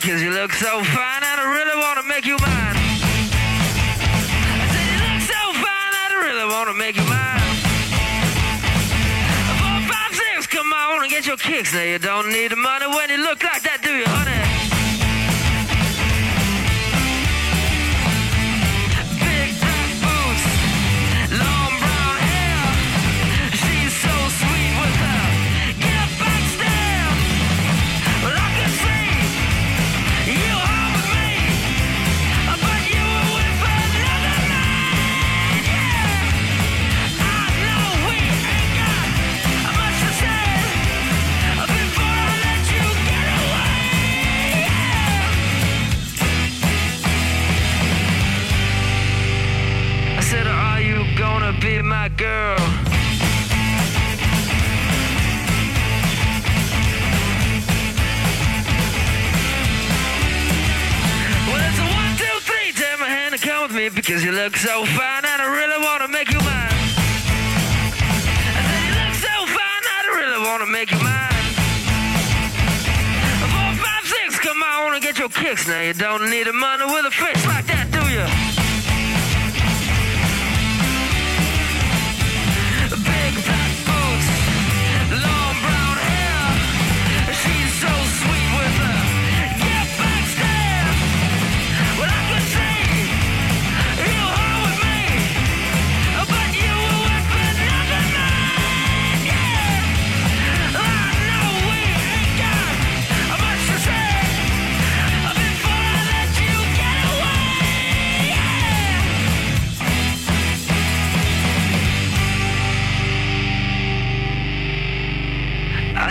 so fine and I really wanna make you mine. I said you look so fine and I really wanna make you mine. Four, five, six, come on and get your kicks. Now you don't need the money when you look like that, do you, honey? Be my girl? Well, it's a one, two, three. Take my hand and come with me because you look so fine and I really wanna make you mine. I said, You look so fine and I really wanna make you mine. Four, five, six, come on and get your kicks. Now you don't need a money with a face like that,